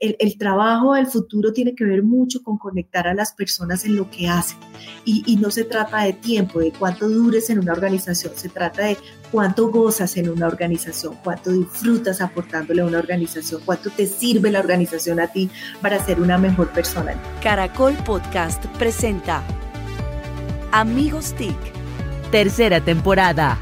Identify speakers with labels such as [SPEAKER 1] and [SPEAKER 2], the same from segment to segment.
[SPEAKER 1] el, trabajo del futuro tiene que ver mucho con conectar a las personas en lo que hacen. Y, no se trata de tiempo, de cuánto dures en una organización, se trata de cuánto gozas en una organización, cuánto disfrutas aportándole a una organización, cuánto te sirve la organización a ti para ser una mejor persona.
[SPEAKER 2] Caracol Podcast presenta Amigos TIC, tercera temporada.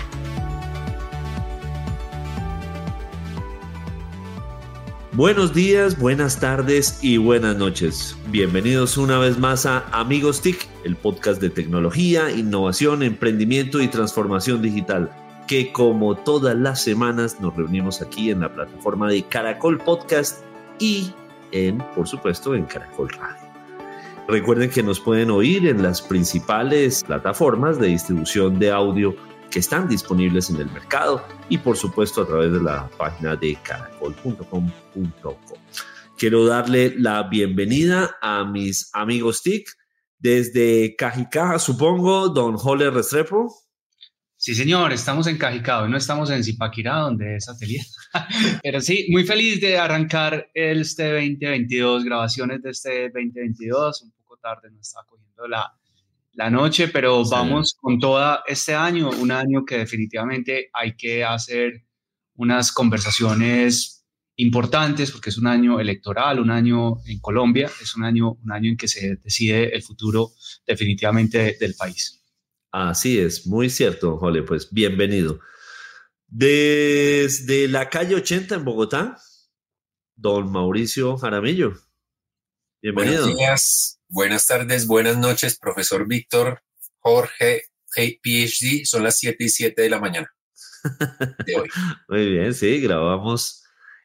[SPEAKER 3] Buenos días, buenas tardes y buenas noches. Bienvenidos una vez más a Amigos TIC, el podcast de tecnología, innovación, emprendimiento y transformación digital, que como todas las semanas nos reunimos aquí en la plataforma de Caracol Podcast y en, por supuesto, en Caracol Radio. Recuerden que nos pueden oír en las principales plataformas de distribución de audio que están disponibles en el mercado y por supuesto a través de la página de caracol.com.co. Quiero darle la bienvenida a mis amigos TIC desde Cajicaja, supongo, don Joler Restrepo.
[SPEAKER 4] Sí, señor, estamos en Cajicá, no estamos en Zipaquirá, donde es atelier. Pero sí, muy feliz de arrancar este 2022, grabaciones de este 2022, un poco tarde, nos está cogiendo la, la noche, pero vamos con toda este año, un año que definitivamente hay que hacer unas conversaciones importantes porque es un año electoral, un año en Colombia, es un año, un año en que se decide el futuro definitivamente del país.
[SPEAKER 3] Así es, muy cierto, Jole, pues bienvenido. Desde la calle 80 en Bogotá, don Mauricio Jaramillo.
[SPEAKER 5] Bienvenido. Buenos días, Buenas tardes, buenas noches, profesor Víctor Jorge, PhD. Son las 7 y 7 de la mañana
[SPEAKER 3] de hoy. Muy bien, sí, grabamos,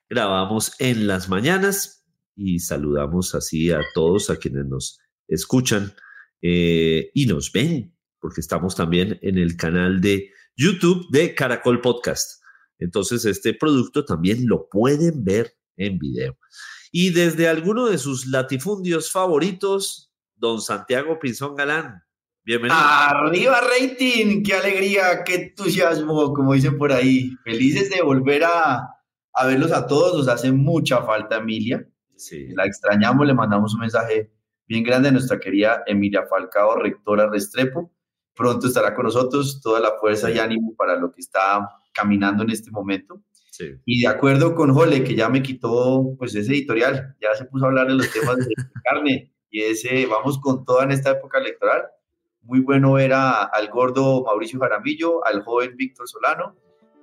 [SPEAKER 3] grabamos en las mañanas y saludamos así a todos a quienes nos escuchan eh, y nos ven, porque estamos también en el canal de YouTube de Caracol Podcast. Entonces, este producto también lo pueden ver en video. Y desde alguno de sus latifundios favoritos, don Santiago Pinzón Galán. Bienvenido.
[SPEAKER 6] Arriba rating, qué alegría, qué entusiasmo, como dicen por ahí. Felices de volver a, a verlos a todos, nos hace mucha falta Emilia. Sí. La extrañamos, le mandamos un mensaje bien grande a nuestra querida Emilia Falcao, rectora Restrepo. Pronto estará con nosotros, toda la fuerza y ánimo para lo que está caminando en este momento. Y de acuerdo con Jole, que ya me quitó pues ese editorial, ya se puso a hablar de los temas de carne y ese, vamos con toda en esta época electoral. Muy bueno ver al gordo Mauricio Jaramillo, al joven Víctor Solano.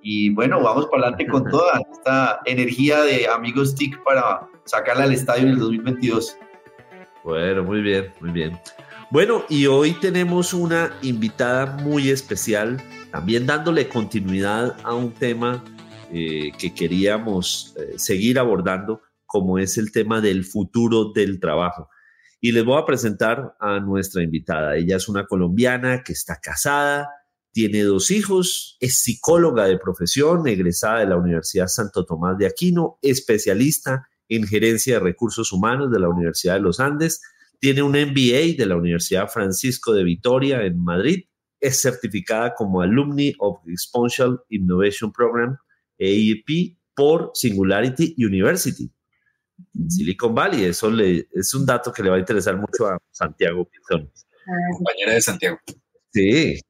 [SPEAKER 6] Y bueno, vamos para adelante con toda esta energía de amigos TIC para sacarla al estadio en el 2022.
[SPEAKER 3] Bueno, muy bien, muy bien. Bueno, y hoy tenemos una invitada muy especial, también dándole continuidad a un tema eh, que queríamos eh, seguir abordando, como es el tema del futuro del trabajo. Y les voy a presentar a nuestra invitada. Ella es una colombiana que está casada, tiene dos hijos, es psicóloga de profesión, egresada de la Universidad Santo Tomás de Aquino, especialista en gerencia de recursos humanos de la Universidad de los Andes, tiene un MBA de la Universidad Francisco de Vitoria en Madrid, es certificada como Alumni of Exponential Innovation Program AEP por Singularity University, Silicon Valley. Eso le, es un dato que le va a interesar mucho a Santiago Pinzón.
[SPEAKER 5] Compañera de Santiago.
[SPEAKER 3] Sí.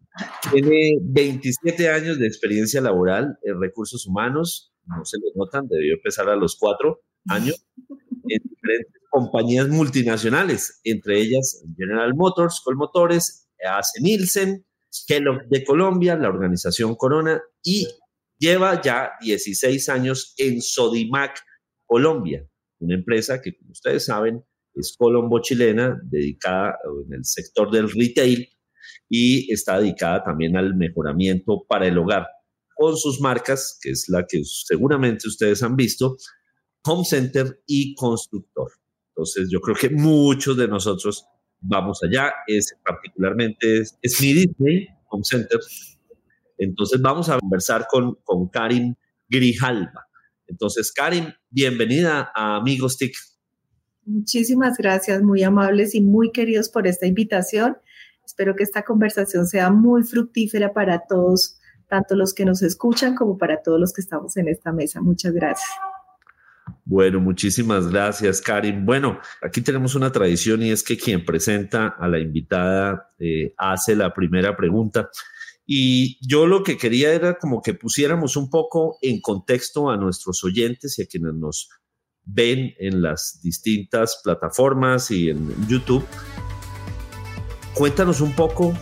[SPEAKER 3] Tiene 27 años de experiencia laboral en recursos humanos. No se le notan, debió empezar a los cuatro años en diferentes compañías multinacionales, entre ellas General Motors, Colmotores, AC Nielsen, Kellogg de Colombia, la organización Corona y Lleva ya 16 años en Sodimac, Colombia, una empresa que, como ustedes saben, es colombo-chilena, dedicada en el sector del retail y está dedicada también al mejoramiento para el hogar con sus marcas, que es la que seguramente ustedes han visto, Home Center y Constructor. Entonces, yo creo que muchos de nosotros vamos allá, es particularmente es, es mi Disney Home Center, entonces vamos a conversar con, con Karin Grijalva. Entonces, Karin, bienvenida a Amigos TIC.
[SPEAKER 1] Muchísimas gracias, muy amables y muy queridos por esta invitación. Espero que esta conversación sea muy fructífera para todos, tanto los que nos escuchan como para todos los que estamos en esta mesa. Muchas gracias.
[SPEAKER 3] Bueno, muchísimas gracias, Karim. Bueno, aquí tenemos una tradición y es que quien presenta a la invitada eh, hace la primera pregunta. Y yo lo que quería era como que pusiéramos un poco en contexto a nuestros oyentes y a quienes nos ven en las distintas plataformas y en YouTube. Cuéntanos un poco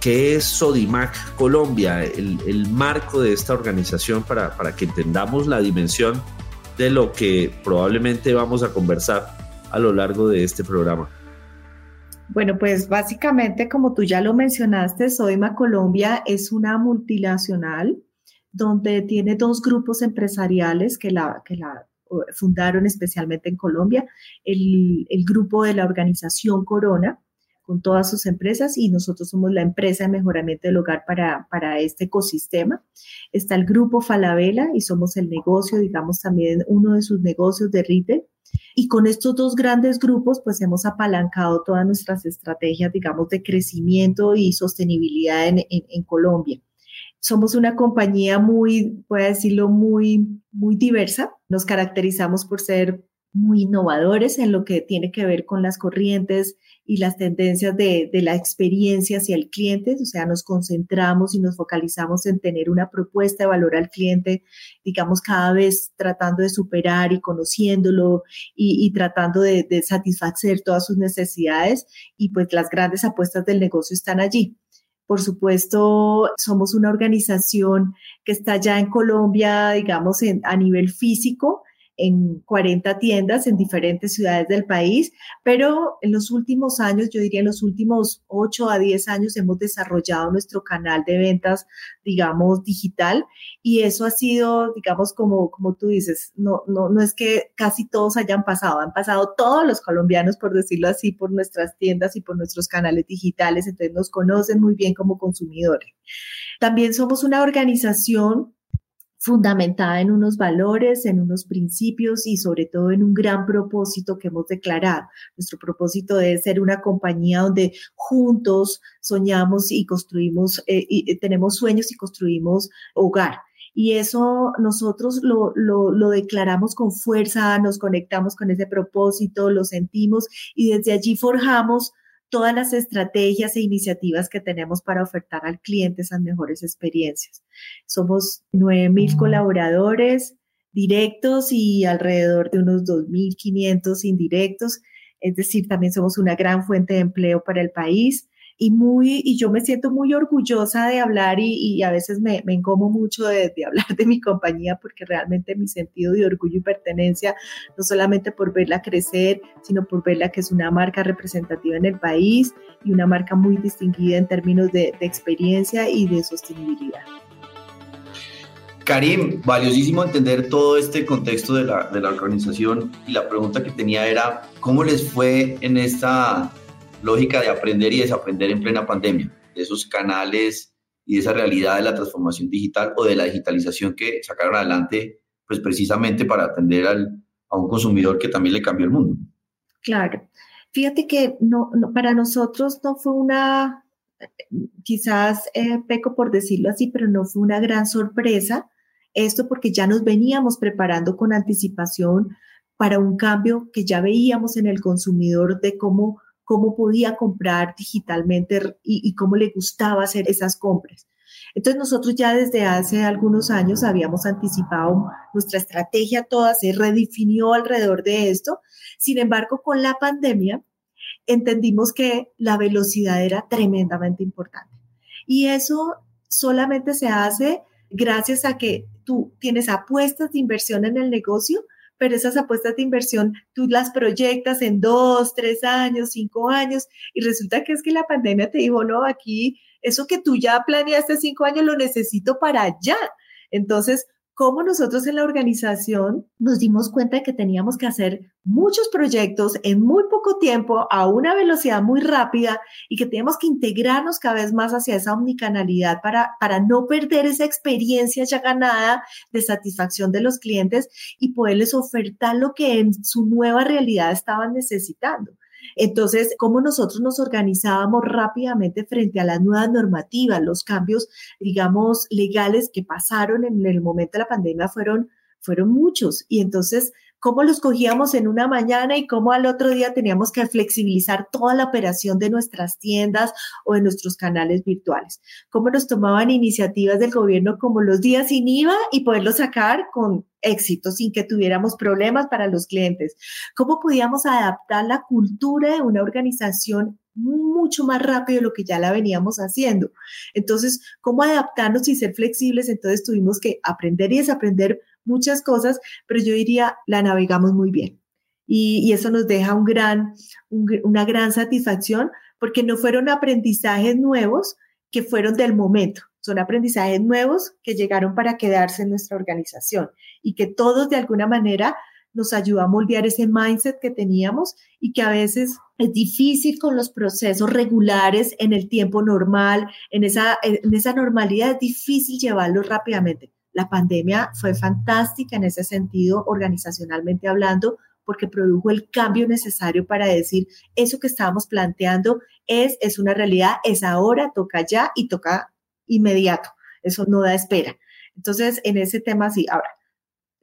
[SPEAKER 3] qué es Sodimac Colombia, el, marco de esta organización para, para que entendamos la dimensión de lo que probablemente vamos a conversar a lo largo de este programa.
[SPEAKER 1] Bueno, pues básicamente, como tú ya lo mencionaste, Soima Colombia es una multinacional donde tiene dos grupos empresariales que la, que la fundaron especialmente en Colombia, el, el grupo de la organización Corona, con todas sus empresas y nosotros somos la empresa de mejoramiento del hogar para, para este ecosistema. Está el grupo Falabella y somos el negocio, digamos también uno de sus negocios de retail. Y con estos dos grandes grupos, pues hemos apalancado todas nuestras estrategias, digamos, de crecimiento y sostenibilidad en, Colombia. Somos una compañía muy, puedo decirlo, muy, muy diversa. Nos caracterizamos por ser muy innovadores en lo que tiene que ver con las corrientes y las tendencias de, la experiencia hacia el cliente, o sea, nos concentramos y nos focalizamos en tener una propuesta de valor al cliente, digamos, cada vez tratando de superar y conociéndolo y, tratando de, de satisfacer todas sus necesidades y pues las grandes apuestas del negocio están allí. Por supuesto, somos una organización que está ya en Colombia, digamos, a nivel físico, en 40 tiendas en diferentes ciudades del país, pero en los últimos años, yo diría en los últimos 8 a 10 años, hemos desarrollado nuestro canal de ventas, digamos, digital, y eso ha sido, digamos, como, como tú dices, no, no, no es que casi todos hayan pasado, han pasado todos los colombianos, por decirlo así, por nuestras tiendas y por nuestros canales digitales, entonces nos conocen muy bien como consumidores. También somos una organización fundamentada en unos valores, en unos principios y sobre todo en un gran propósito que hemos declarado. Nuestro propósito es ser una compañía donde juntos soñamos y construimos, eh, y eh, tenemos sueños y construimos hogar. Y eso nosotros lo, lo, lo, declaramos con fuerza, nos conectamos con ese propósito, lo sentimos y desde allí forjamos todas las estrategias e iniciativas que tenemos para ofertar al cliente esas mejores experiencias. Somos 9.000 colaboradores directos y alrededor de unos 2.500 indirectos. Es decir, también somos una gran fuente de empleo para el país y, muy, y yo me siento muy orgullosa de hablar y, a veces me, me encomo mucho de, hablar de mi compañía porque realmente mi sentido de orgullo y pertenencia, no solamente por verla crecer, sino por verla que es una marca representativa en el país y una marca muy distinguida en términos de, de experiencia y de sostenibilidad.
[SPEAKER 6] Karim, valiosísimo entender todo este contexto de la, de la organización y la pregunta que tenía era, ¿cómo les fue en esta lógica de aprender y desaprender en plena pandemia, de esos canales y de esa realidad de la transformación digital o de la digitalización que sacaron adelante, pues precisamente para atender a un consumidor que también le cambió el mundo.
[SPEAKER 1] Claro. Fíjate que no, para nosotros no fue una, quizás eh, peco por decirlo así, pero no fue una gran sorpresa esto porque ya nos veníamos preparando con anticipación para un cambio que ya veíamos en el consumidor de cómo cómo podía comprar digitalmente y, cómo le gustaba hacer esas compras. Entonces nosotros ya desde hace algunos años habíamos anticipado nuestra estrategia, toda se redefinió alrededor de esto. Sin embargo, con la pandemia entendimos que la velocidad era tremendamente importante. Y eso solamente se hace gracias a que tú tienes apuestas de inversión en el negocio, pero esas apuestas de inversión tú las proyectas en dos, tres años, cinco años, y resulta que es que la pandemia te dijo, no, aquí eso que tú ya planeaste cinco años lo necesito para allá. Entonces, cómo nosotros en la organización nos dimos cuenta de que teníamos que hacer muchos proyectos en muy poco tiempo, a una velocidad muy rápida y que teníamos que integrarnos cada vez más hacia esa omnicanalidad para, para no perder esa experiencia ya ganada de satisfacción de los clientes y poderles ofertar lo que en su nueva realidad estaban necesitando. Entonces, cómo nosotros nos organizábamos rápidamente frente a las nuevas normativas, los cambios, digamos, legales que pasaron en el momento de la pandemia fueron, fueron muchos. Y entonces, cómo los cogíamos en una mañana y cómo al otro día teníamos que flexibilizar toda la operación de nuestras tiendas o de nuestros canales virtuales. Cómo nos tomaban iniciativas del gobierno como los días sin IVA y poderlos sacar con éxito sin que tuviéramos problemas para los clientes. Cómo podíamos adaptar la cultura de una organización mucho más rápido de lo que ya la veníamos haciendo. Entonces, ¿cómo adaptarnos y ser flexibles? Entonces tuvimos que aprender y desaprender muchas cosas, pero yo diría, la navegamos muy bien. Y, eso nos deja un gran, una gran satisfacción porque no fueron aprendizajes nuevos que fueron del momento, son aprendizajes nuevos que llegaron para quedarse en nuestra organización y que todos de alguna manera nos ayudó a moldear ese mindset que teníamos y que a veces es difícil con los procesos regulares en el tiempo normal, en esa, en esa normalidad es difícil llevarlo rápidamente. La pandemia fue fantástica en ese sentido, organizacionalmente hablando, porque produjo el cambio necesario para decir, eso que estábamos planteando es, es una realidad, es ahora, toca ya y toca inmediato. Eso no da espera. Entonces, en ese tema sí, ahora,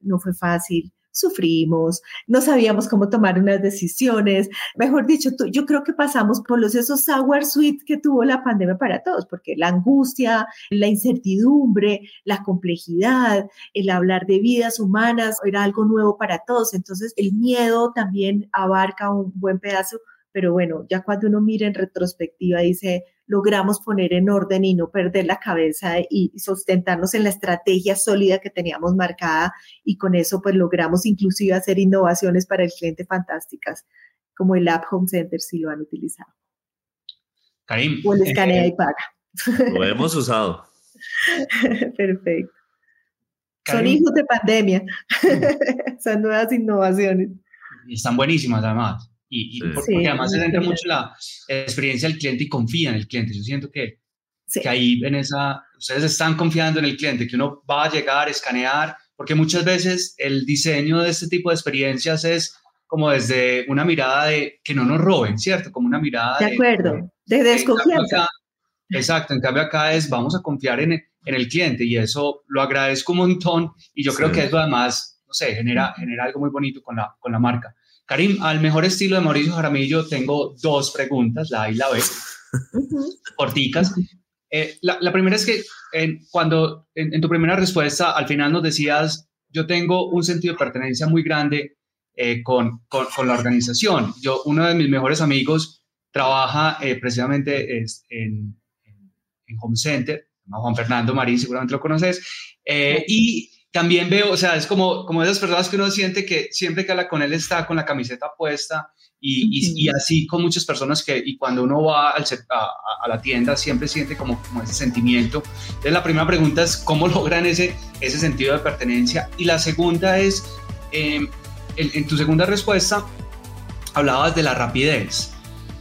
[SPEAKER 1] no fue fácil, sufrimos, no sabíamos cómo tomar unas decisiones. Mejor dicho, yo creo que pasamos por los esos sour sweet que tuvo la pandemia para todos, porque la angustia, la incertidumbre, la complejidad, el hablar de vidas humanas era algo nuevo para todos. Entonces, el miedo también abarca un buen pedazo, pero bueno, ya cuando uno mira en retrospectiva dice, logramos poner en orden y no perder la cabeza y sustentarnos en la estrategia sólida que teníamos marcada y con eso pues logramos inclusive hacer innovaciones para el cliente fantásticas, como el App Home Center si lo han utilizado.
[SPEAKER 4] Karim.
[SPEAKER 1] O el escanea y paga.
[SPEAKER 3] Lo hemos usado.
[SPEAKER 1] Perfecto. Son hijos de pandemia. Son nuevas innovaciones.
[SPEAKER 4] Y están buenísimas además. Y, porque además se centra mucho la experiencia del cliente y confía en el cliente. Yo siento que, que ahí en esa, ustedes están confiando en el cliente, que uno va a llegar, a escanear, porque muchas veces el diseño de este tipo de experiencias es como desde una mirada de que no nos roben, ¿cierto? Como una mirada
[SPEAKER 1] de... De acuerdo, de, desconfianza.
[SPEAKER 4] exacto, en cambio acá es vamos a confiar en, en, el cliente y eso lo agradezco un montón y yo creo que eso además, no sé, genera, genera algo muy bonito con la, con la marca. Karim, al mejor estilo de Mauricio Jaramillo, tengo dos preguntas, la A y la B, corticas. Eh, la, primera es que cuando en, tu primera respuesta al final nos decías, yo tengo un sentido de pertenencia muy grande eh, con, con, la organización. Yo, uno de mis mejores amigos trabaja eh, precisamente es en, en, Home Center, Juan Fernando Marín, seguramente lo conoces, y también veo, o sea, es como, como esas personas que uno siente que siempre que habla con él está con la camiseta puesta y, y, así con muchas personas que, y cuando uno va al, a, a, la tienda siempre siente como, como ese sentimiento. Entonces la primera pregunta es cómo logran ese, ese sentido de pertenencia y la segunda es, em, en, tu segunda respuesta hablabas de la rapidez.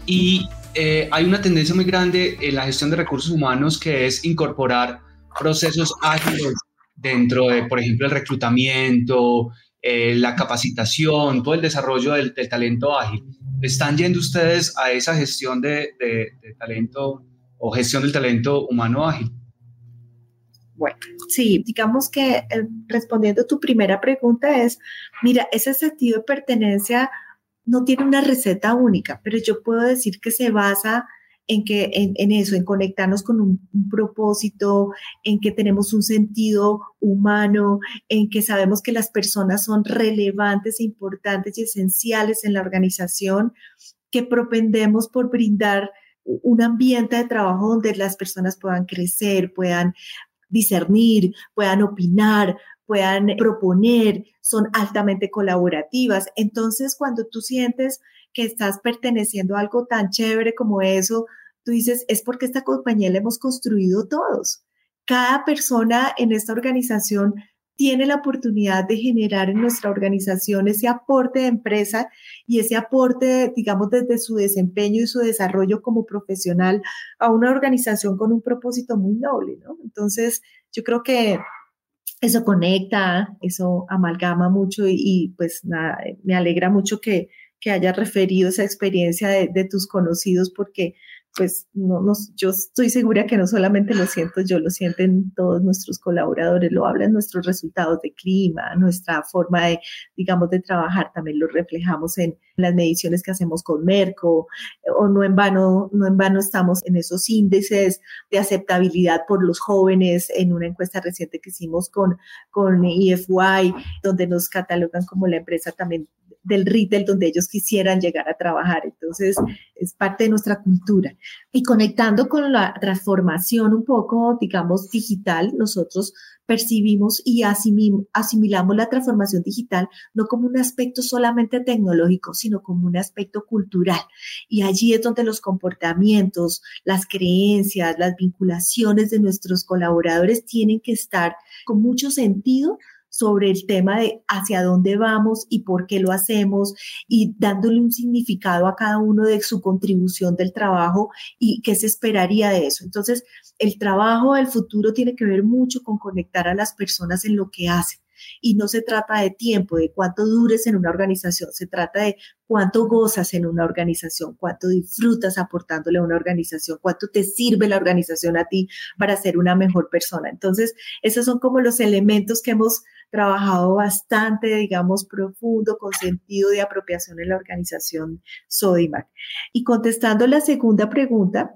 [SPEAKER 4] Y eh, hay una tendencia muy grande en la gestión de recursos humanos que es incorporar procesos ágiles dentro de, por ejemplo, el reclutamiento, eh, la capacitación, todo el desarrollo del, talento ágil. ¿Están yendo ustedes a esa gestión de, talento o gestión del talento humano ágil?
[SPEAKER 1] Bueno, sí, digamos que eh, respondiendo a tu primera pregunta es, mira, ese sentido de pertenencia no tiene una receta única, pero yo puedo decir que se basa en, que, en, eso, en conectarnos con un, propósito, en que tenemos un sentido humano, en que sabemos que las personas son relevantes, importantes y esenciales en la organización, que propendemos por brindar un ambiente de trabajo donde las personas puedan crecer, puedan discernir, puedan opinar, puedan proponer, son altamente colaborativas. Entonces, cuando tú sientes que estás perteneciendo a algo tan chévere como eso, tú dices, es porque esta compañía la hemos construido todos. Cada persona en esta organización tiene la oportunidad de generar en nuestra organización ese aporte de empresa y ese aporte, digamos, desde su desempeño y su desarrollo como profesional a una organización con un propósito muy noble, ¿no? Entonces, yo creo que eso conecta, eso amalgama mucho y, pues me alegra mucho que, que hayas referido esa experiencia de, tus conocidos porque pues no nos, yo estoy segura que no solamente lo siento yo, lo sienten todos nuestros colaboradores, lo hablan nuestros resultados de clima, nuestra forma de, digamos, de trabajar, también lo reflejamos en las mediciones que hacemos con Merco, o no en vano, no en vano estamos en esos índices de aceptabilidad por los jóvenes en una encuesta reciente que hicimos con, con EFY, donde nos catalogan como la empresa también del retail donde ellos quisieran llegar a trabajar. Entonces, es parte de nuestra cultura. Y conectando con la transformación un poco, digamos, digital, nosotros percibimos y asimilamos la transformación digital no como un aspecto solamente tecnológico, sino como un aspecto cultural. Y allí es donde los comportamientos, las creencias, las vinculaciones de nuestros colaboradores tienen que estar con mucho sentido sobre el tema de hacia dónde vamos y por qué lo hacemos y dándole un significado a cada uno de su contribución del trabajo y qué se esperaría de eso. Entonces, el trabajo del futuro tiene que ver mucho con conectar a las personas en lo que hacen. Y no se trata de tiempo, de cuánto dures en una organización, se trata de cuánto gozas en una organización, cuánto disfrutas aportándole a una organización, cuánto te sirve la organización a ti para ser una mejor persona. Entonces, esos son como los elementos que hemos trabajado bastante, digamos, profundo, con sentido de apropiación en la organización Sodimac. Y contestando la segunda pregunta,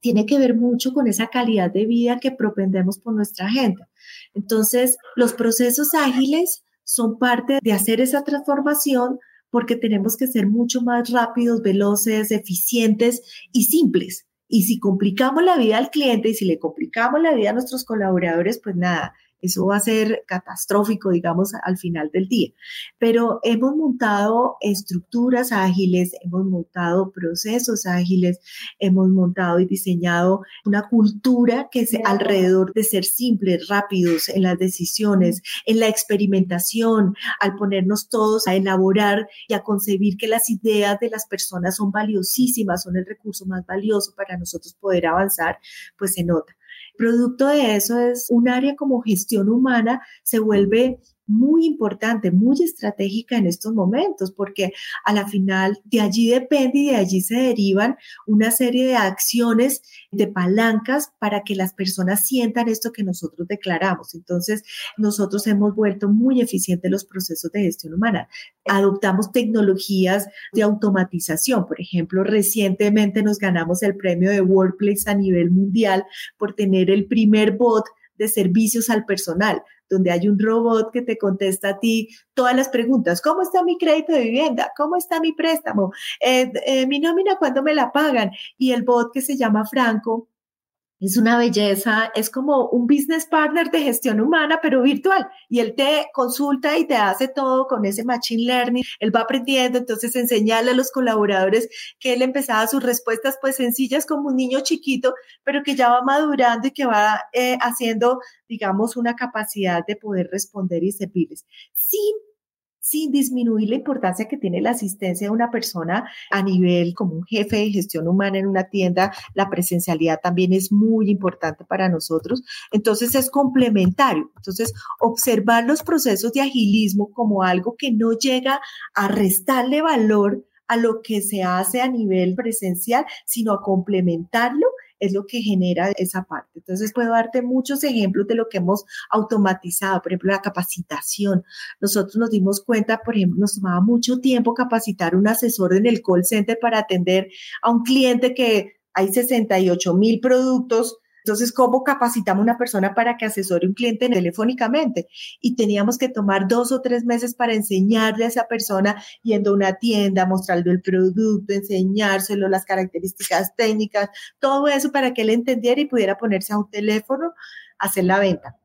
[SPEAKER 1] tiene que ver mucho con esa calidad de vida que propendemos por nuestra gente. Entonces, los procesos ágiles son parte de hacer esa transformación porque tenemos que ser mucho más rápidos, veloces, eficientes y simples. Y si complicamos la vida al cliente y si le complicamos la vida a nuestros colaboradores, pues nada, eso va a ser catastrófico, digamos, al final del día. Pero hemos montado estructuras ágiles, hemos montado procesos ágiles, hemos montado y diseñado una cultura que es alrededor de ser simples, rápidos en las decisiones, en la experimentación, al ponernos todos a elaborar y a concebir que las ideas de las personas son valiosísimas, son el recurso más valioso para nosotros poder avanzar, pues se nota. Producto de eso es un área como gestión humana se vuelve muy importante, muy estratégica en estos momentos, porque a la final de allí depende y de allí se derivan una serie de acciones, de palancas para que las personas sientan esto que nosotros declaramos. Entonces, nosotros hemos vuelto muy eficientes los procesos de gestión humana. Adoptamos tecnologías de automatización. Por ejemplo, recientemente nos ganamos el premio de Workplace a nivel mundial por tener el primer bot de servicios al personal donde hay un robot que te contesta a ti todas las preguntas. ¿Cómo está mi crédito de vivienda? ¿Cómo está mi préstamo? Eh, eh, mi nómina, ¿cuándo me la pagan? Y el bot que se llama Franco es una belleza, es como un business partner de gestión humana, pero virtual. Y él te consulta y te hace todo con ese machine learning. Él va aprendiendo, entonces enseñarle a los colaboradores que él empezaba sus respuestas pues sencillas como un niño chiquito, pero que ya va madurando y que va eh, haciendo, digamos, una capacidad de poder responder y servirles sin disminuir la importancia que tiene la asistencia de una persona a nivel como un jefe de gestión humana en una tienda. La presencialidad también es muy importante para nosotros. Entonces es complementario. Entonces, observar los procesos de agilismo como algo que no llega a restarle valor a lo que se hace a nivel presencial, sino a complementarlo es lo que genera esa parte. Entonces puedo darte muchos ejemplos de lo que hemos automatizado, por ejemplo, la capacitación. Nosotros nos dimos cuenta, por ejemplo, nos tomaba mucho tiempo capacitar un asesor en el call center para atender a un cliente que hay 68 mil productos entonces, ¿cómo capacitamos a una persona para que asesore un cliente telefónicamente? Y teníamos que tomar dos o tres meses para enseñarle a esa persona yendo a una tienda, mostrarle el producto, enseñárselo, las características técnicas, todo eso para que él entendiera y pudiera ponerse a un teléfono, hacer la venta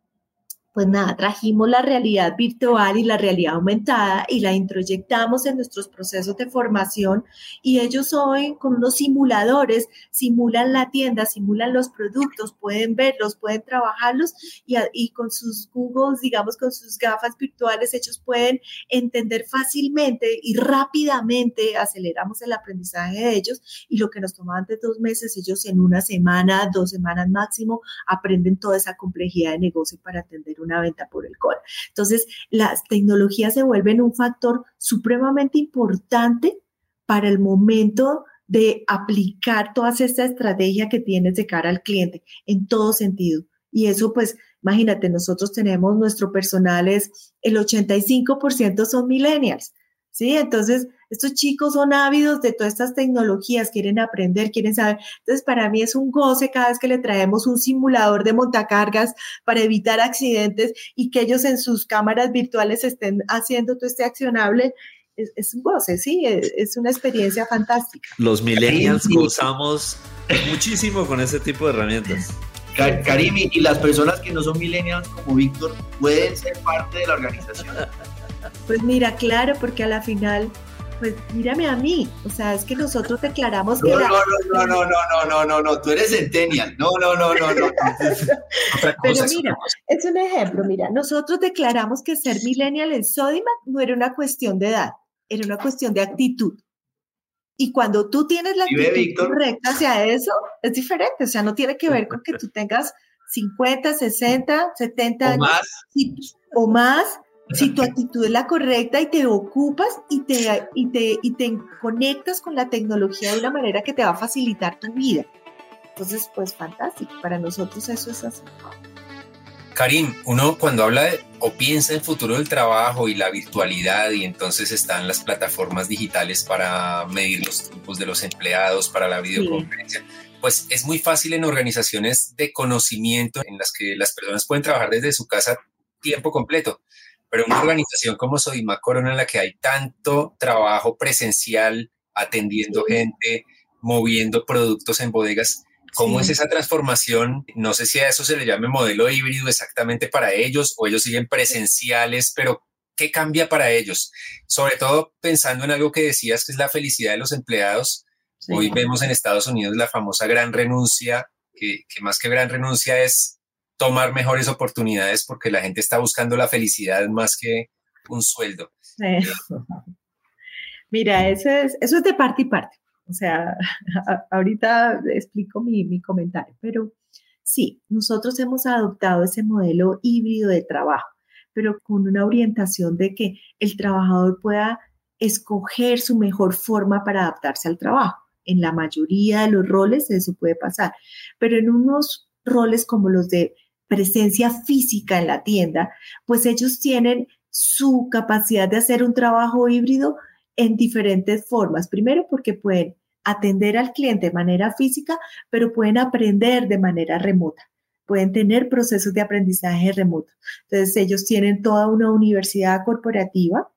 [SPEAKER 1] pues nada, trajimos la realidad virtual y la realidad aumentada y la introyectamos en nuestros procesos de formación y ellos hoy con unos simuladores simulan la tienda, simulan los productos, pueden verlos, pueden trabajarlos y, y con sus Googles, digamos, con sus gafas virtuales, ellos pueden entender fácilmente y rápidamente, aceleramos el aprendizaje de ellos y lo que nos tomaba antes dos meses, ellos en una semana, dos semanas máximo, aprenden toda esa complejidad de negocio para atender un una venta por el. Entonces, las tecnologías se vuelven un factor supremamente importante para el momento de aplicar todas estas estrategias que tienes de cara al cliente en todo sentido. Y eso pues, imagínate, nosotros tenemos nuestro personal es, el 85% son millennials, ¿sí? Entonces, estos chicos son ávidos de todas estas tecnologías, quieren aprender, quieren saber. Entonces, para mí es un goce cada vez que le traemos un simulador de montacargas para evitar accidentes y que ellos en sus cámaras virtuales estén haciendo todo este accionable es, un goce, sí, es, una experiencia fantástica.
[SPEAKER 3] Los millennials gozamos muchísimo con ese tipo de herramientas.
[SPEAKER 6] Karim, y las personas que no son millennials como Víctor pueden ser parte de la organización.
[SPEAKER 1] Pues mira, claro, porque a la final, pues mírame a mí, o sea, es que nosotros declaramos no, que...
[SPEAKER 6] No, la... no, no, no, no, no, no, no, tú eres centennial, no, no, no, no, no.
[SPEAKER 1] Pero mira, es un ejemplo, mira, nosotros declaramos que ser millennial en Sodima no era una cuestión de edad, era una cuestión de actitud. Y cuando tú tienes la actitud correcta hacia eso, es diferente, o sea, no tiene que ver con que tú tengas 50, 60, 70 o años más. Y, o más si tu actitud es la correcta y te ocupas y te, y, te, y te conectas con la tecnología de una manera que te va a facilitar tu vida. Entonces, pues fantástico. Para nosotros eso es así.
[SPEAKER 5] Karim, uno cuando habla de, o piensa en el futuro del trabajo y la virtualidad y entonces están las plataformas digitales para medir los tiempos de los empleados, para la videoconferencia, pues es muy fácil en organizaciones de conocimiento en las que las personas pueden trabajar desde su casa tiempo completo. Pero una organización como Sodima Corona en la que hay tanto trabajo presencial, atendiendo gente, moviendo productos en bodegas, ¿Cómo es esa transformación? No sé si a eso se le llame modelo híbrido exactamente para ellos o ellos siguen presenciales, pero ¿qué cambia para ellos? Sobre todo pensando en algo que decías que es la felicidad de los empleados. Hoy vemos en Estados Unidos la famosa gran renuncia, que, más que gran renuncia es tomar mejores oportunidades porque la gente está buscando la felicidad más que un sueldo.
[SPEAKER 1] Mira, eso es, eso es de parte y parte. O sea, ahorita explico mi, comentario, pero sí, nosotros hemos adoptado ese modelo híbrido de trabajo, pero con una orientación de que el trabajador pueda escoger su mejor forma para adaptarse al trabajo. En la mayoría de los roles eso puede pasar, pero en unos roles como los de presencia física en la tienda, pues ellos tienen su capacidad de hacer un trabajo híbrido en diferentes formas. Primero porque pueden atender al cliente de manera física, pero pueden aprender de manera remota. Pueden tener procesos de aprendizaje remoto. Entonces, ellos tienen toda una universidad corporativa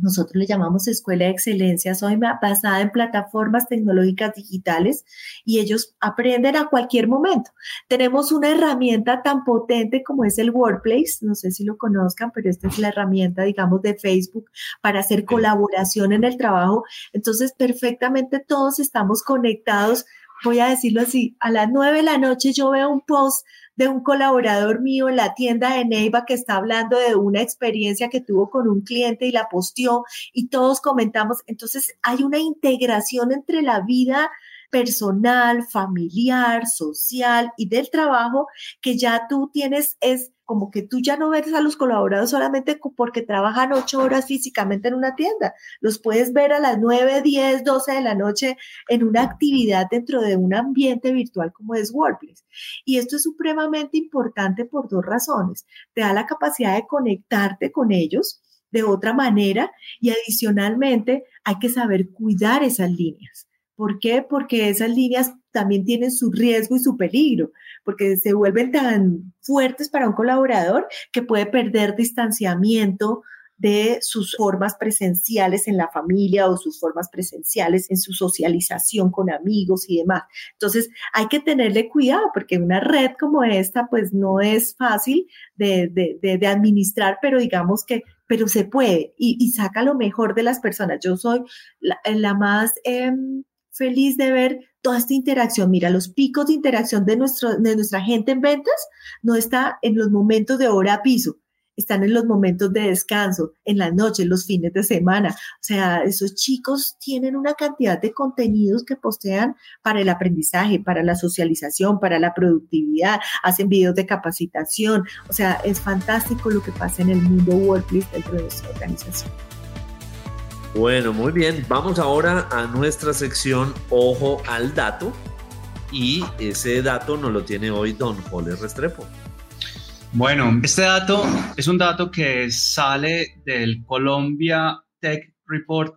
[SPEAKER 1] nosotros le llamamos Escuela de Excelencia soy basada en plataformas tecnológicas digitales y ellos aprenden a cualquier momento. Tenemos una herramienta tan potente como es el Workplace, no sé si lo conozcan, pero esta es la herramienta, digamos, de Facebook para hacer colaboración en el trabajo. Entonces, perfectamente todos estamos conectados. Voy a decirlo así, a las nueve de la noche yo veo un post de un colaborador mío en la tienda de Neiva que está hablando de una experiencia que tuvo con un cliente y la posteó y todos comentamos. Entonces hay una integración entre la vida personal, familiar, social y del trabajo que ya tú tienes es como que tú ya no ves a los colaboradores solamente porque trabajan ocho horas físicamente en una tienda. Los puedes ver a las nueve, diez, doce de la noche en una actividad dentro de un ambiente virtual como es Workplace. Y esto es supremamente importante por dos razones. Te da la capacidad de conectarte con ellos de otra manera y adicionalmente hay que saber cuidar esas líneas. ¿Por qué? Porque esas líneas también tienen su riesgo y su peligro, porque se vuelven tan fuertes para un colaborador que puede perder distanciamiento de sus formas presenciales en la familia o sus formas presenciales en su socialización con amigos y demás. Entonces, hay que tenerle cuidado porque una red como esta, pues no es fácil de, administrar, pero digamos que, pero se puede y, saca lo mejor de las personas. Yo soy la, más... Em, feliz de ver toda esta interacción. Mira, los picos de interacción de, nuestro, de nuestra gente en ventas no está en los momentos de hora a piso, están en los momentos de descanso, en las noches, los fines de semana. O sea, esos chicos tienen una cantidad de contenidos que postean para el aprendizaje, para la socialización, para la productividad, hacen videos de capacitación. O sea, es fantástico lo que pasa en el mundo workplace dentro de nuestra organización.
[SPEAKER 3] Bueno, muy bien. Vamos ahora a nuestra sección Ojo al Dato. Y ese dato nos lo tiene hoy don Joler Restrepo.
[SPEAKER 4] Bueno, este dato es un dato que sale del Colombia Tech Report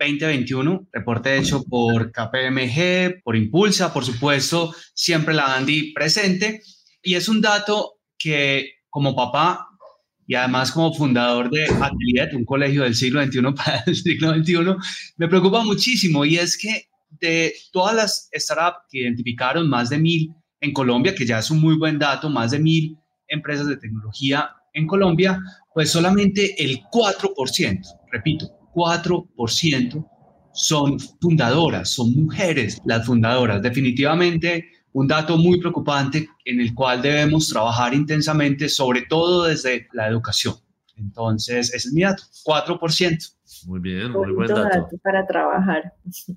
[SPEAKER 4] 2021, reporte hecho por KPMG, por Impulsa, por supuesto, siempre la Andy presente. Y es un dato que como papá y además como fundador de Atelier, un colegio del siglo XXI para el siglo XXI, me preocupa muchísimo y es que de todas las startups que identificaron, más de mil en Colombia, que ya es un muy buen dato, más de mil empresas de tecnología en Colombia, pues solamente el 4%, repito, 4% son fundadoras, son mujeres las fundadoras. Definitivamente un dato muy preocupante en el cual debemos trabajar intensamente, sobre todo desde la educación. Entonces, ese es mi dato, 4%.
[SPEAKER 3] Muy bien, muy buen dato.
[SPEAKER 1] Para trabajar.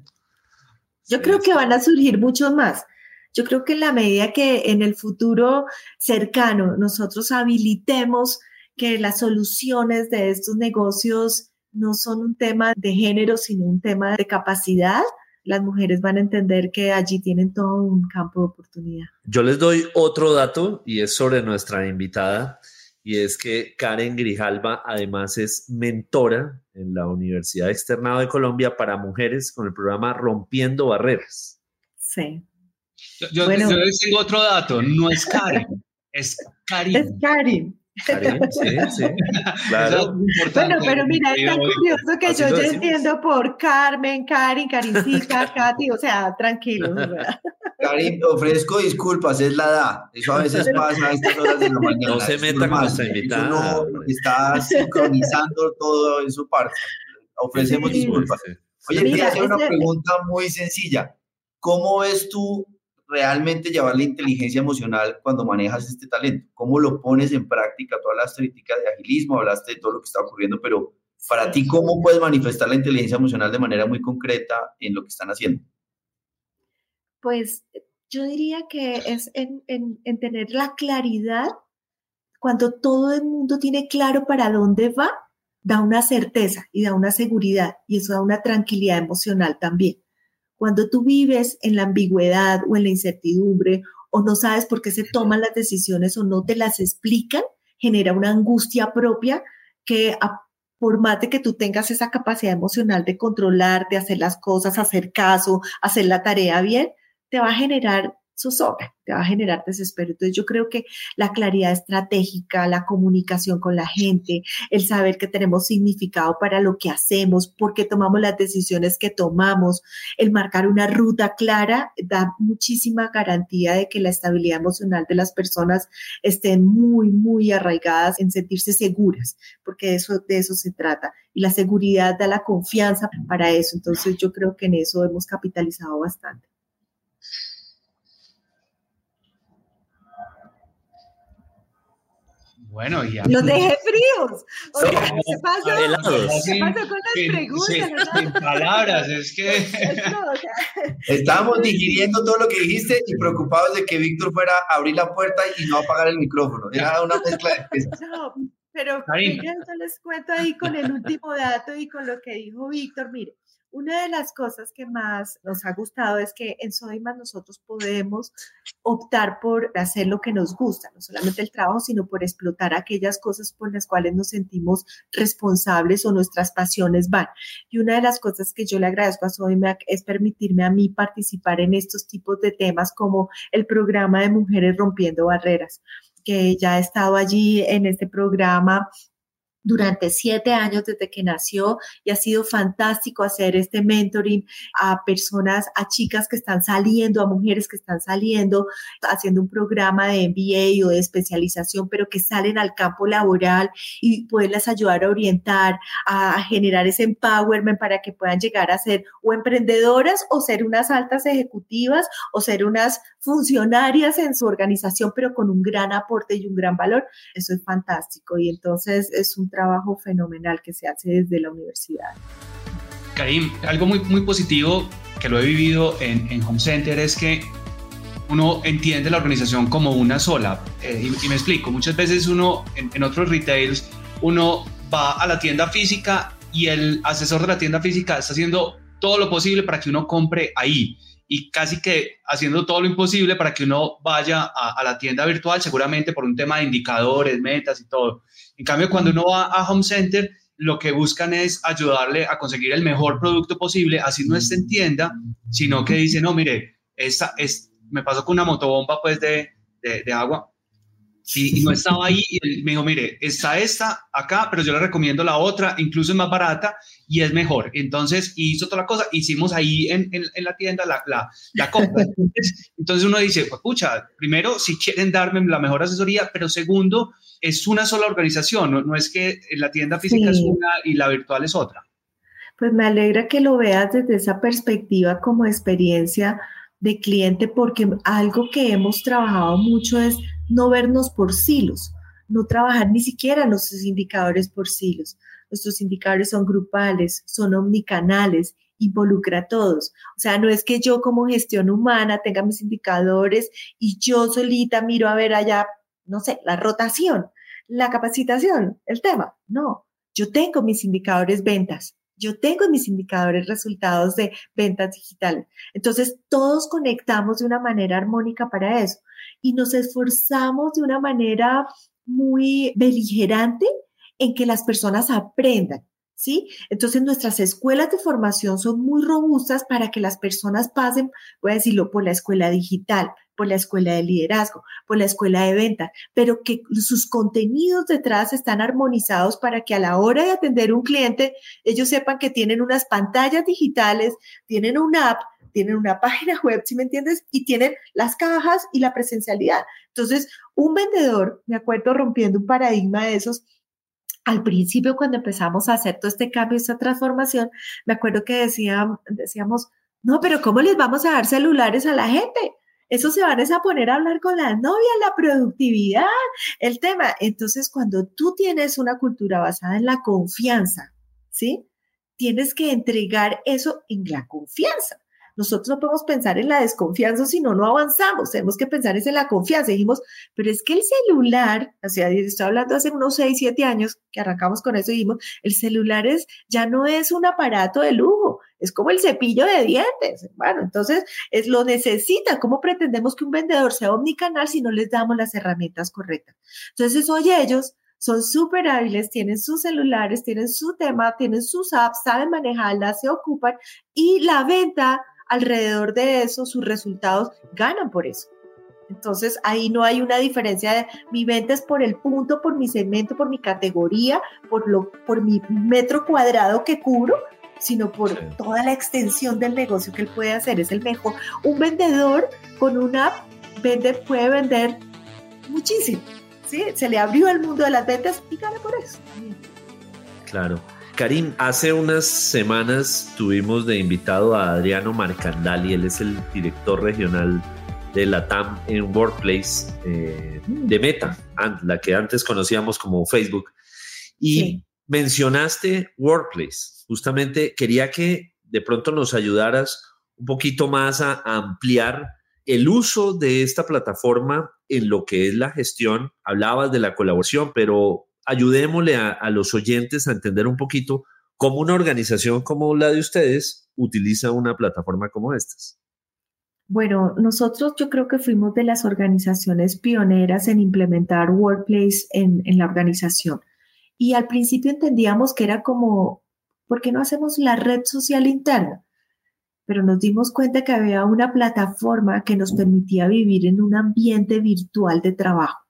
[SPEAKER 1] Yo creo que van a surgir muchos más. Yo creo que en la medida que en el futuro cercano nosotros habilitemos que las soluciones de estos negocios no son un tema de género, sino un tema de capacidad, las mujeres van a entender que allí tienen todo un campo de oportunidad.
[SPEAKER 3] Yo les doy otro dato y es sobre nuestra invitada y es que Karen Grijalva además es mentora en la Universidad Externado de Colombia para mujeres con el programa Rompiendo Barreras.
[SPEAKER 1] Sí.
[SPEAKER 4] Yo, les tengo otro dato, no es Karen, es Karin.
[SPEAKER 1] Es.
[SPEAKER 3] Sí, sí, claro.
[SPEAKER 1] Bueno, pero mira, es tan curioso que yo ya entiendo por Carmen, Karin, Karincita, Katy, o sea, tranquilo.
[SPEAKER 6] Karin, ofrezco disculpas, es la edad. Eso a veces pasa a estas horas de la mañana.
[SPEAKER 3] No se meta con nuestra invitada.
[SPEAKER 6] No, está sincronizando todo en su parte. Ofrecemos disculpas. Oye, quería hacer una pregunta muy sencilla. ¿Cómo ves tú realmente llevar la inteligencia emocional cuando manejas este talento? ¿Cómo lo pones en práctica? Todas las críticas de agilismo, hablaste de todo lo que está ocurriendo, pero para ti, ¿cómo puedes manifestar la inteligencia emocional de manera muy concreta en lo que están haciendo?
[SPEAKER 1] Pues yo diría que es en, en tener la claridad, cuando todo el mundo tiene claro para dónde va, da una certeza y da una seguridad y eso da una tranquilidad emocional también. Cuando tú vives en la ambigüedad o en la incertidumbre o no sabes por qué se toman las decisiones o no te las explican, genera una angustia propia que por más de que tú tengas esa capacidad emocional de controlar, de hacer las cosas, hacer caso, hacer la tarea bien, te va a generar zozobra, te va a generar desespero. Entonces yo creo que la claridad estratégica, la comunicación con la gente, el saber que tenemos significado para lo que hacemos, por qué tomamos las decisiones que tomamos, el marcar una ruta clara, da muchísima garantía de que la estabilidad emocional de las personas estén muy, muy arraigadas en sentirse seguras, porque eso, de eso se trata. Y la seguridad da la confianza para eso. Entonces yo creo que en eso hemos capitalizado bastante.
[SPEAKER 4] Bueno, ya.
[SPEAKER 1] Los dejé fríos. ¿qué pasó? con las preguntas?
[SPEAKER 4] Sin palabras, es que.
[SPEAKER 6] Estábamos digiriendo todo lo que dijiste y preocupados de que Víctor fuera a abrir la puerta y no apagar el micrófono. Era una mezcla de
[SPEAKER 1] No, pero yo les cuento ahí con el último dato y con lo que dijo Víctor. Mire, una de las cosas que más nos ha gustado es que en Sodimas nosotros podemos optar por hacer lo que nos gusta, no solamente el trabajo, sino por explotar aquellas cosas por las cuales nos sentimos responsables o nuestras pasiones van. Y una de las cosas que yo le agradezco a Sodimac es permitirme a mí participar en estos tipos de temas como el programa de Mujeres Rompiendo Barreras que ya he estado allí en este programa durante siete años desde que nació y ha sido fantástico hacer este mentoring a personas, a chicas que están saliendo, a mujeres que están saliendo, haciendo un programa de MBA o de especialización, pero que salen al campo laboral y poderlas ayudar a orientar, a generar ese empowerment para que puedan llegar a ser o emprendedoras o ser unas altas ejecutivas o ser unas funcionarias en su organización, pero con un gran aporte y un gran valor. Eso es fantástico y entonces es un trabajo fenomenal que se hace desde la universidad.
[SPEAKER 4] Karim, algo muy, muy positivo que lo he vivido en, en Home Center es que uno entiende la organización como una sola. Eh, y, me explico, muchas veces uno en, en, otros retails, uno va a la tienda física y el asesor de la tienda física está haciendo todo lo posible para que uno compre ahí y casi que haciendo todo lo imposible para que uno vaya a, la tienda virtual, seguramente por un tema de indicadores, metas y todo. En cambio, cuando uno va a Home Center, lo que buscan es ayudarle a conseguir el mejor producto posible, así no esté en tienda, sino que dice, no, mire, esta, es, me pasó con una motobomba pues de, de, de agua, y, no estaba ahí y me dijo, mire, está esta acá, pero yo le recomiendo la otra, incluso es más barata y es mejor. Entonces hizo toda la cosa, hicimos ahí en, en, la tienda la, la, la compra. Entonces, uno dice, pues pucha, primero, si quieren darme la mejor asesoría, pero segundo, es una sola organización, no, no es que la tienda física es una y la virtual es otra.
[SPEAKER 1] Pues me alegra que lo veas desde esa perspectiva como experiencia de cliente, porque algo que hemos trabajado mucho es no vernos por silos, no trabajar ni siquiera nuestros indicadores por silos. Nuestros indicadores son grupales, son omnicanales, involucra a todos. O sea, no es que yo como gestión humana tenga mis indicadores y yo solita miro a ver allá, no sé, la rotación, la capacitación, el tema. No, yo tengo mis indicadores ventas, yo tengo mis indicadores resultados de ventas digitales. Entonces, todos conectamos de una manera armónica para eso y nos esforzamos de una manera muy beligerante en que las personas aprendan. ¿Sí? Entonces nuestras escuelas de formación son muy robustas para que las personas pasen, voy a decirlo, por la escuela digital, por la escuela de liderazgo, por la escuela de venta, pero que sus contenidos detrás están armonizados para que a la hora de atender un cliente, ellos sepan que tienen unas pantallas digitales, tienen una app, tienen una página web, si me entiendes? Y tienen las cajas y la presencialidad. Entonces, un vendedor, me acuerdo rompiendo un paradigma de esos, al principio cuando empezamos a hacer todo este cambio, esta transformación, me acuerdo que decíamos, decíamos, no, pero ¿cómo les vamos a dar celulares a la gente? Eso se van a poner a hablar con la novia, la productividad, el tema. Entonces, cuando tú tienes una cultura basada en la confianza, ¿sí? Tienes que entregar eso en la confianza. Nosotros no podemos pensar en la desconfianza, si no, avanzamos. Tenemos que pensar en la confianza. dijimos, pero es que el celular, o sea, estoy hablando hace unos 6, 7 años que arrancamos con eso dijimos, el celular es, ya no es un aparato de lujo, es como el cepillo de dientes. Bueno, entonces es, lo necesita. ¿Cómo pretendemos que un vendedor sea omnicanal si no les damos las herramientas correctas? Entonces, oye, ellos son súper hábiles, tienen sus celulares, tienen su tema, tienen sus apps, saben manejarlas, se ocupan y la venta alrededor de eso, sus resultados ganan por eso. Entonces ahí no hay una diferencia de mi venta es por el punto, por mi segmento, por mi categoría, por, lo, por mi metro cuadrado que cubro, sino por toda la extensión del negocio que él puede hacer. Es el mejor. Un vendedor con una app vende, puede vender muchísimo. ¿sí? Se le abrió el mundo de las ventas y gana por eso.
[SPEAKER 3] Claro. Karim, hace unas semanas tuvimos de invitado a Adriano Marcandali, él es el director regional de la TAM en Workplace eh, de Meta, la que antes conocíamos como Facebook. Y mencionaste Workplace. Justamente quería que de pronto nos ayudaras un poquito más a, ampliar el uso de esta plataforma en lo que es la gestión. Hablabas de la colaboración, pero ayudémosle a, los oyentes a entender un poquito cómo una organización como la de ustedes utiliza una plataforma como estas.
[SPEAKER 1] Bueno, nosotros yo creo que fuimos de las organizaciones pioneras en implementar Workplace en, en, la organización. Y al principio entendíamos que era como, ¿por qué no hacemos la red social interna? Pero nos dimos cuenta que había una plataforma que nos permitía vivir en un ambiente virtual de trabajo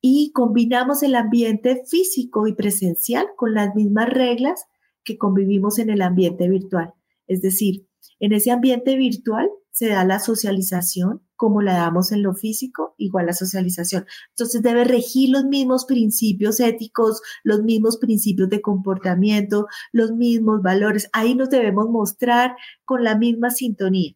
[SPEAKER 1] y combinamos el ambiente físico y presencial con las mismas reglas que convivimos en el ambiente virtual. Es decir, en ese ambiente virtual se da la socialización como la damos en lo físico, igual la socialización. Entonces debe regir los mismos principios éticos, los mismos principios de comportamiento, los mismos valores. Ahí nos debemos mostrar con la misma sintonía.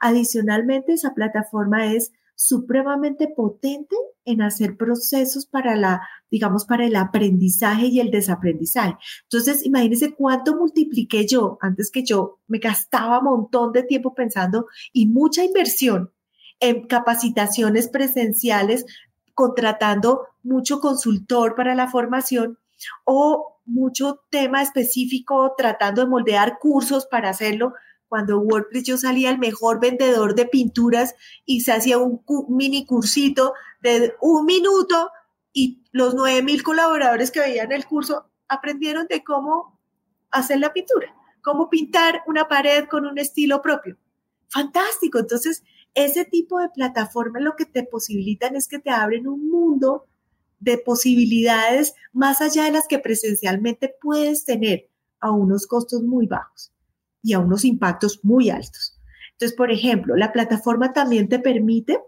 [SPEAKER 1] Adicionalmente, esa plataforma es supremamente potente en hacer procesos para la, digamos, para el aprendizaje y el desaprendizaje. Entonces, imagínense cuánto multipliqué yo, antes que yo me gastaba un montón de tiempo pensando y mucha inversión en capacitaciones presenciales, contratando mucho consultor para la formación o mucho tema específico tratando de moldear cursos para hacerlo. Cuando WordPress yo salía el mejor vendedor de pinturas y se hacía un mini cursito de un minuto y los 9.000 colaboradores que veían el curso aprendieron de cómo hacer la pintura, cómo pintar una pared con un estilo propio. Fantástico. Entonces, ese tipo de plataformas lo que te posibilitan es que te abren un mundo de posibilidades más allá de las que presencialmente puedes tener a unos costos muy bajos y a unos impactos muy altos. Entonces, por ejemplo, la plataforma también te permite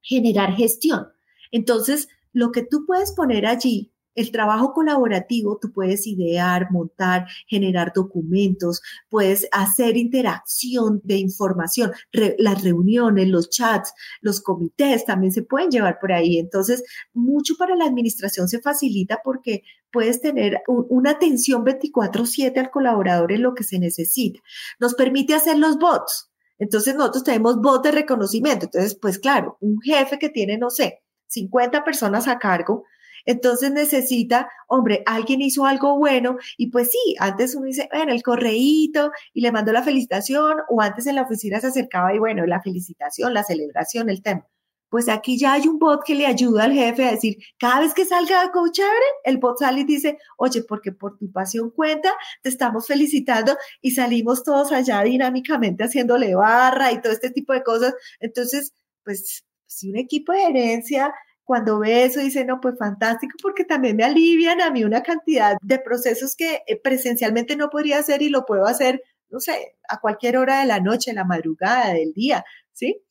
[SPEAKER 1] generar gestión. Entonces, lo que tú puedes poner allí el trabajo colaborativo, tú puedes idear, montar, generar documentos, puedes hacer interacción de información, las reuniones, los chats, los comités también se pueden llevar por ahí. Entonces, mucho para la administración se facilita porque puedes tener una atención 24/7 al colaborador en lo que se necesita. Nos permite hacer los bots. Entonces, nosotros tenemos bots de reconocimiento. Entonces, pues claro, un jefe que tiene, no sé, 50 personas a cargo, entonces necesita, hombre, alguien hizo algo bueno y pues sí, antes uno dice, bueno, el correíto y le mandó la felicitación o antes en la oficina se acercaba y bueno, la felicitación, la celebración, el tema. Pues aquí ya hay un bot que le ayuda al jefe a decir, cada vez que salga algo chévere, el bot sale y dice, oye, porque por tu pasión cuenta, te estamos felicitando y salimos todos allá dinámicamente haciéndole barra y todo este tipo de cosas. Entonces, pues, si un equipo de herencia cuando ve eso dice, no, pues fantástico, porque también me alivian a mí una cantidad de procesos que eh, presencialmente no podría hacer y lo puedo hacer, no sé, a cualquier hora de la noche, la madrugada, del día, ¿sí?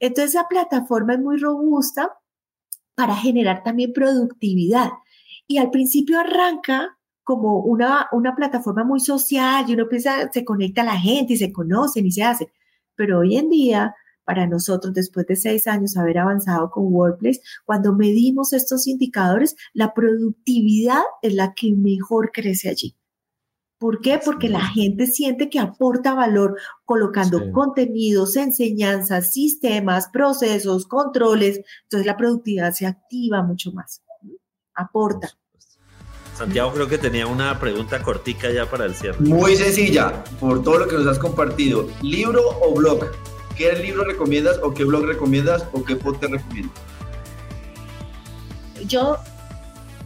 [SPEAKER 1] Entonces, la plataforma es muy robusta para generar también productividad. Y al principio arranca como una, una plataforma muy social y uno piensa, se conecta a la gente y se conocen y se hacen. Pero hoy en día para nosotros después de seis años haber avanzado con WordPress, cuando medimos estos indicadores, la productividad es la que mejor crece allí. ¿Por qué? Porque la gente siente que aporta valor colocando contenidos, enseñanzas, sistemas, procesos, controles. Entonces la productividad se activa mucho más. Aporta.
[SPEAKER 3] Santiago creo que tenía una pregunta cortica ya para el cierre.
[SPEAKER 6] Muy sencilla, por todo lo que nos has compartido. ¿Libro o blog? ¿Qué libro recomiendas o qué blog recomiendas o qué podcast recomiendas?
[SPEAKER 1] Yo,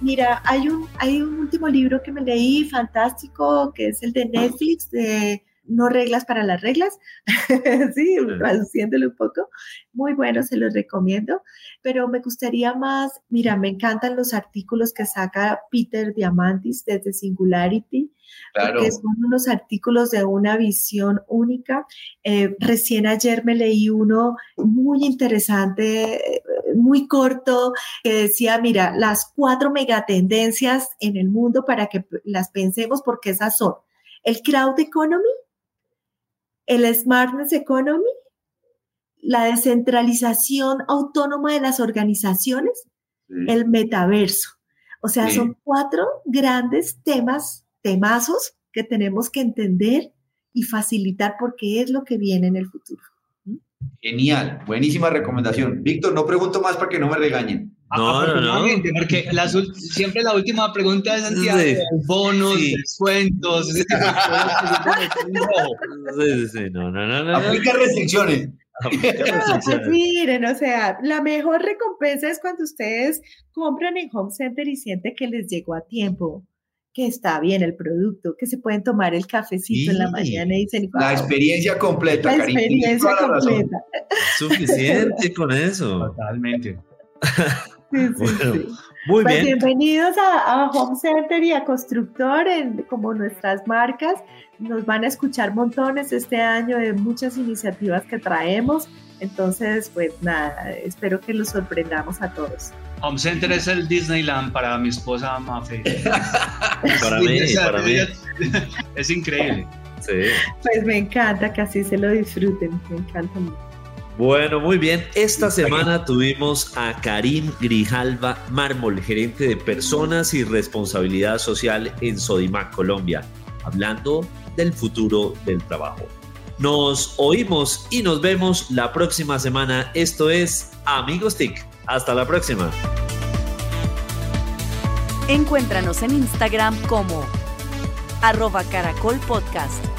[SPEAKER 1] mira, hay un, hay un último libro que me leí fantástico, que es el de Netflix, de no reglas para las reglas, sí, traduciéndolo un poco. Muy bueno, se los recomiendo, pero me gustaría más, mira, me encantan los artículos que saca Peter Diamantis desde Singularity, porque son unos artículos de una visión única. Eh, recién ayer me leí uno muy interesante, muy corto, que decía, mira, las cuatro megatendencias en el mundo para que las pensemos, porque esas son el crowd economy, el Smartness Economy, la descentralización autónoma de las organizaciones, el metaverso. O sea, son cuatro grandes temas, temazos que tenemos que entender y facilitar porque es lo que viene en el futuro.
[SPEAKER 6] Genial, buenísima recomendación. Víctor, no pregunto más para que no me regañen.
[SPEAKER 4] No, no, no. Porque siempre la última pregunta es Santiago, bonos, descuentos, sí,
[SPEAKER 6] sí, no, no, no, no. Aplica restricciones.
[SPEAKER 1] Pues miren, o sea, la mejor recompensa es cuando ustedes compran en Home Center y sienten que les llegó a tiempo, que está bien el producto, que se pueden tomar el cafecito en la mañana y dicen,
[SPEAKER 6] la experiencia completa,
[SPEAKER 1] La experiencia completa.
[SPEAKER 3] Suficiente con eso.
[SPEAKER 4] Totalmente.
[SPEAKER 3] Muy pues bien.
[SPEAKER 1] Bienvenidos a, Home Center y a Constructor, como nuestras marcas. Nos van a escuchar montones este año de muchas iniciativas que traemos. Entonces, pues nada, espero que los sorprendamos a todos.
[SPEAKER 4] Home Center es el Disneyland para mi esposa Mafe.
[SPEAKER 3] para mí, para mí.
[SPEAKER 4] Es increíble.
[SPEAKER 3] Sí.
[SPEAKER 1] Pues me encanta que así se lo disfruten, me encanta mucho.
[SPEAKER 3] Bueno, muy bien. Esta semana tuvimos a Karim Grijalva Mármol, gerente de personas y responsabilidad social en Sodimac, Colombia, hablando del futuro del trabajo. Nos oímos y nos vemos la próxima semana. Esto es Amigos TIC. Hasta la próxima.
[SPEAKER 2] Encuéntranos en Instagram como arroba Caracol Podcast.